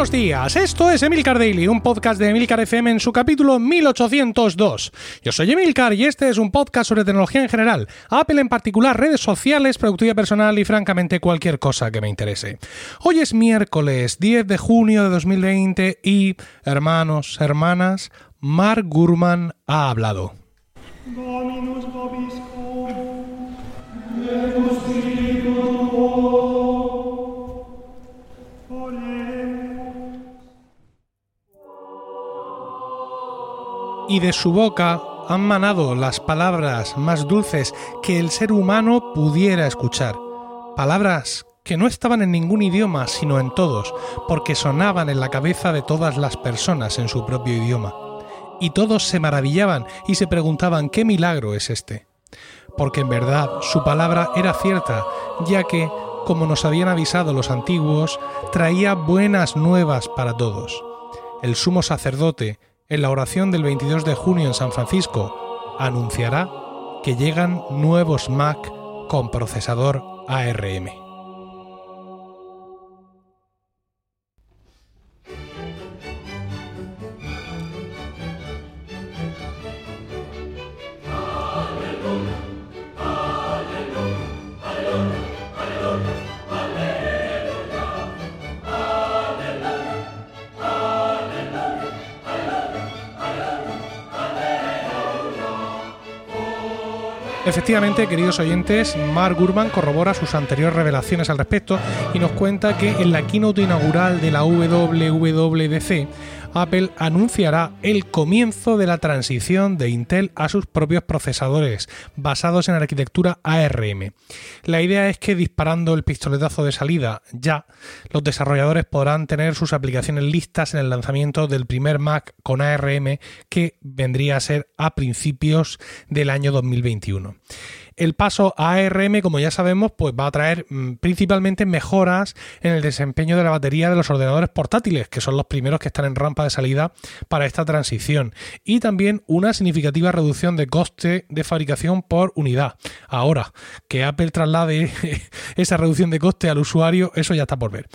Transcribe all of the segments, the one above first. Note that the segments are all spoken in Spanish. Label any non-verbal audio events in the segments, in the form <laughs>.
Buenos días, esto es Emilcar Daily, un podcast de Emilcar FM en su capítulo 1802. Yo soy Emilcar y este es un podcast sobre tecnología en general, Apple en particular, redes sociales, productividad personal y francamente cualquier cosa que me interese. Hoy es miércoles 10 de junio de 2020 y, hermanos, hermanas, Mark Gurman ha hablado. Y de su boca han manado las palabras más dulces que el ser humano pudiera escuchar. Palabras que no estaban en ningún idioma, sino en todos, porque sonaban en la cabeza de todas las personas en su propio idioma. Y todos se maravillaban y se preguntaban qué milagro es este. Porque en verdad su palabra era cierta, ya que, como nos habían avisado los antiguos, traía buenas nuevas para todos. El sumo sacerdote, en la oración del 22 de junio en San Francisco, anunciará que llegan nuevos Mac con procesador ARM. Efectivamente, queridos oyentes, Mark Gurman corrobora sus anteriores revelaciones al respecto y nos cuenta que en la keynote inaugural de la WWDC Apple anunciará el comienzo de la transición de Intel a sus propios procesadores, basados en arquitectura ARM. La idea es que disparando el pistoletazo de salida ya, los desarrolladores podrán tener sus aplicaciones listas en el lanzamiento del primer Mac con ARM que vendría a ser a principios del año 2021 el paso a ARM, como ya sabemos, pues va a traer mm, principalmente mejoras en el desempeño de la batería de los ordenadores portátiles, que son los primeros que están en rampa de salida para esta transición, y también una significativa reducción de coste de fabricación por unidad. Ahora, que Apple traslade <laughs> esa reducción de coste al usuario, eso ya está por ver.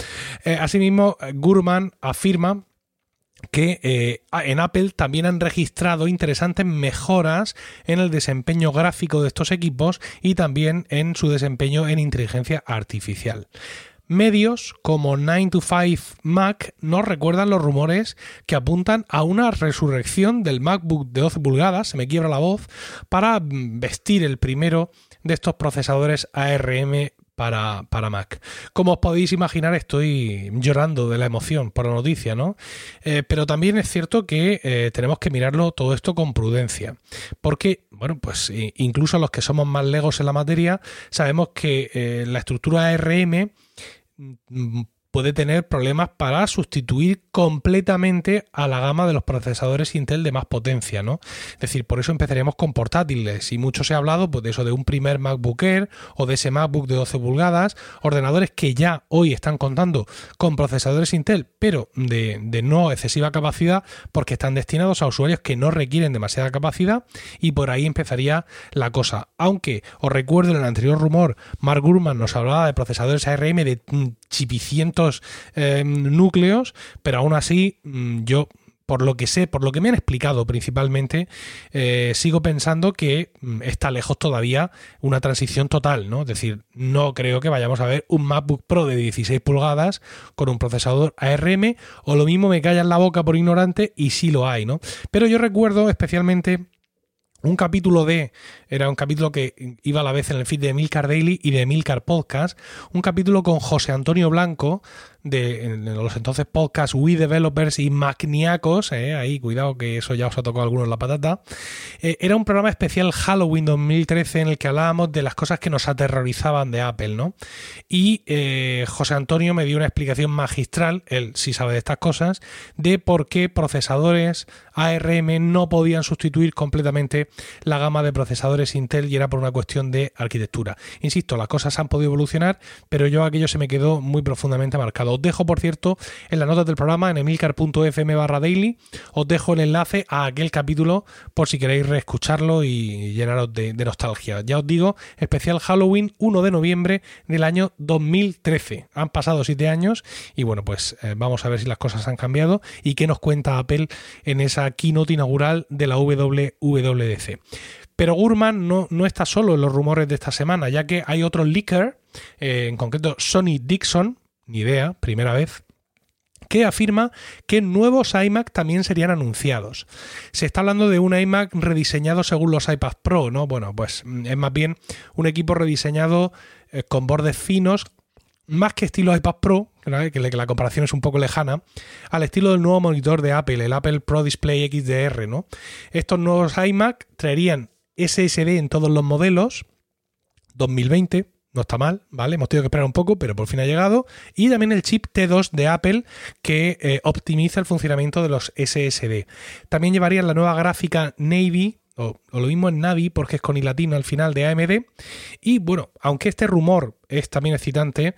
Eh, asimismo, Gurman afirma que eh, en Apple también han registrado interesantes mejoras en el desempeño gráfico de estos equipos y también en su desempeño en inteligencia artificial. Medios como 9 to 5 Mac nos recuerdan los rumores que apuntan a una resurrección del MacBook de 12 pulgadas, se me quiebra la voz, para vestir el primero de estos procesadores ARM para, para, Mac. Como os podéis imaginar, estoy llorando de la emoción por la noticia, ¿no? Eh, pero también es cierto que eh, tenemos que mirarlo todo esto con prudencia. Porque, bueno, pues incluso los que somos más legos en la materia, sabemos que eh, la estructura ARM mm, puede tener problemas para sustituir completamente a la gama de los procesadores Intel de más potencia, ¿no? Es decir, por eso empezaríamos con portátiles y mucho se ha hablado pues, de eso de un primer MacBook Air o de ese MacBook de 12 pulgadas, ordenadores que ya hoy están contando con procesadores Intel, pero de, de no excesiva capacidad porque están destinados a usuarios que no requieren demasiada capacidad y por ahí empezaría la cosa. Aunque os recuerdo en el anterior rumor, Mark Gurman nos hablaba de procesadores ARM de chipicientos eh, núcleos, pero aún así mm, yo por lo que sé, por lo que me han explicado principalmente, eh, sigo pensando que mm, está lejos todavía una transición total, ¿no? Es decir, no creo que vayamos a ver un MacBook Pro de 16 pulgadas con un procesador ARM, o lo mismo me callan la boca por ignorante y sí lo hay, ¿no? Pero yo recuerdo especialmente un capítulo de, era un capítulo que iba a la vez en el feed de Milcar Daily y de Milcar Podcast, un capítulo con José Antonio Blanco, de, los entonces podcasts We Developers y Macniacos, eh, ahí cuidado que eso ya os ha tocado algunos la patata, eh, era un programa especial Halloween 2013 en el que hablábamos de las cosas que nos aterrorizaban de Apple, ¿no? Y eh, José Antonio me dio una explicación magistral, él sí sabe de estas cosas, de por qué procesadores ARM no podían sustituir completamente la gama de procesadores Intel y era por una cuestión de arquitectura. Insisto, las cosas han podido evolucionar, pero yo aquello se me quedó muy profundamente marcado Os dejo, por cierto, en las notas del programa, en emilcar.fm barra daily, os dejo el enlace a aquel capítulo por si queréis reescucharlo y llenaros de, nostalgia. Ya os digo, especial Halloween 1 de noviembre del año 2013. Han pasado siete años y bueno, pues eh, vamos a ver si las cosas han cambiado y qué nos cuenta Apple en esa keynote inaugural de la WWDC. Pero Gurman no, no, está solo en los rumores de esta semana, ya que hay otro leaker, eh, en concreto Sony Dixon, ni idea, primera vez, que afirma que nuevos iMac también serían anunciados. Se está hablando de un iMac rediseñado según los iPad Pro, ¿no? Bueno, pues mm, es más bien un equipo rediseñado eh, con bordes finos, más que estilo iPad Pro, que la comparación es un poco lejana, al estilo del nuevo monitor de Apple, el Apple Pro Display XDR, ¿no? Estos nuevos iMac traerían SSD en todos los modelos, 2020, no está mal, ¿vale? Hemos tenido que esperar un poco, pero por fin ha llegado. Y también el chip T2 de Apple que eh, optimiza el funcionamiento de los SSD. También llevarían la nueva gráfica Navy, o, lo mismo en Navi, porque es con latina al final de AMD. Y bueno, aunque este rumor es también excitante,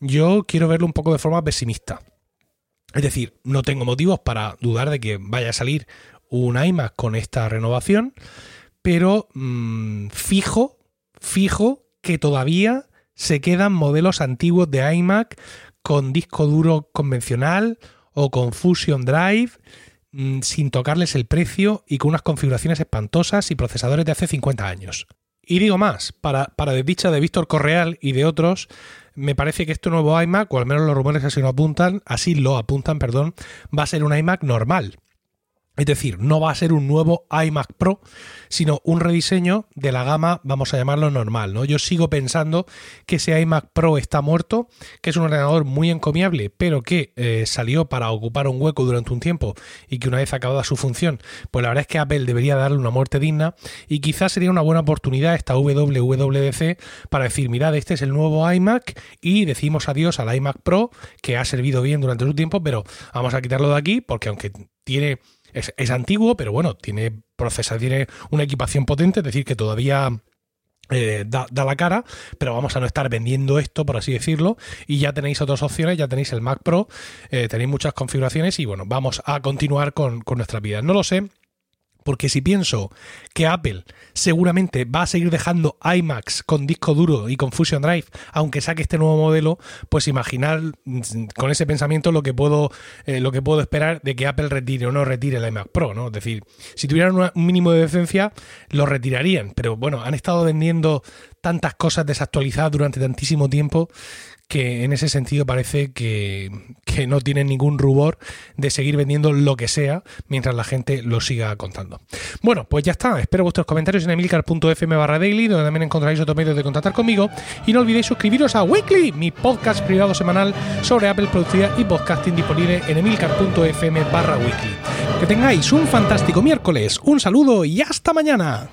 yo quiero verlo un poco de forma pesimista. Es decir, no tengo motivos para dudar de que vaya a salir un iMac con esta renovación, pero mm, fijo, fijo que todavía se quedan modelos antiguos de iMac con disco duro convencional o con Fusion Drive mm, sin tocarles el precio y con unas configuraciones espantosas y procesadores de hace 50 años. Y digo más, para, para desdicha de Víctor Correal y de otros, me parece que este nuevo iMac, o al menos los rumores así lo apuntan, así lo apuntan, perdón, va a ser un iMac normal. Es decir, no va a ser un nuevo iMac Pro, sino un rediseño de la gama, vamos a llamarlo normal. ¿no? Yo sigo pensando que ese iMac Pro está muerto, que es un ordenador muy encomiable, pero que eh, salió para ocupar un hueco durante un tiempo y que una vez acabada su función, pues la verdad es que Apple debería darle una muerte digna y quizás sería una buena oportunidad esta WWDC para decir, mirad, este es el nuevo iMac y decimos adiós al iMac Pro, que ha servido bien durante su tiempo, pero vamos a quitarlo de aquí porque aunque tiene es, antiguo, pero bueno, tiene procesa, tiene una equipación potente, es decir, que todavía eh, da, la cara, pero vamos a no estar vendiendo esto, por así decirlo, y ya tenéis otras opciones, ya tenéis el Mac Pro, eh, tenéis muchas configuraciones y bueno, vamos a continuar con, con nuestra vida. No lo sé, porque si pienso que Apple seguramente va a seguir dejando iMacs con disco duro y con Fusion Drive, aunque saque este nuevo modelo, pues imaginar mm, con ese pensamiento lo que puedo, eh, lo que puedo esperar de que Apple retire o no retire el iMac Pro, ¿no? Es decir, si tuvieran un mínimo de decencia, lo retirarían. Pero bueno, han estado vendiendo tantas cosas desactualizadas durante tantísimo tiempo que en ese sentido parece que, no tienen ningún rubor de seguir vendiendo lo que sea mientras la gente lo siga contando. Bueno, pues ya está. Espero vuestros comentarios en emilcar.fm barra daily, donde también encontraréis otros medios de contactar conmigo. Y no olvidéis suscribiros a Weekly, mi podcast privado semanal sobre Apple Productividad y Podcasting disponible en emilcar.fm barra weekly. Que tengáis un fantástico miércoles, un saludo y hasta mañana.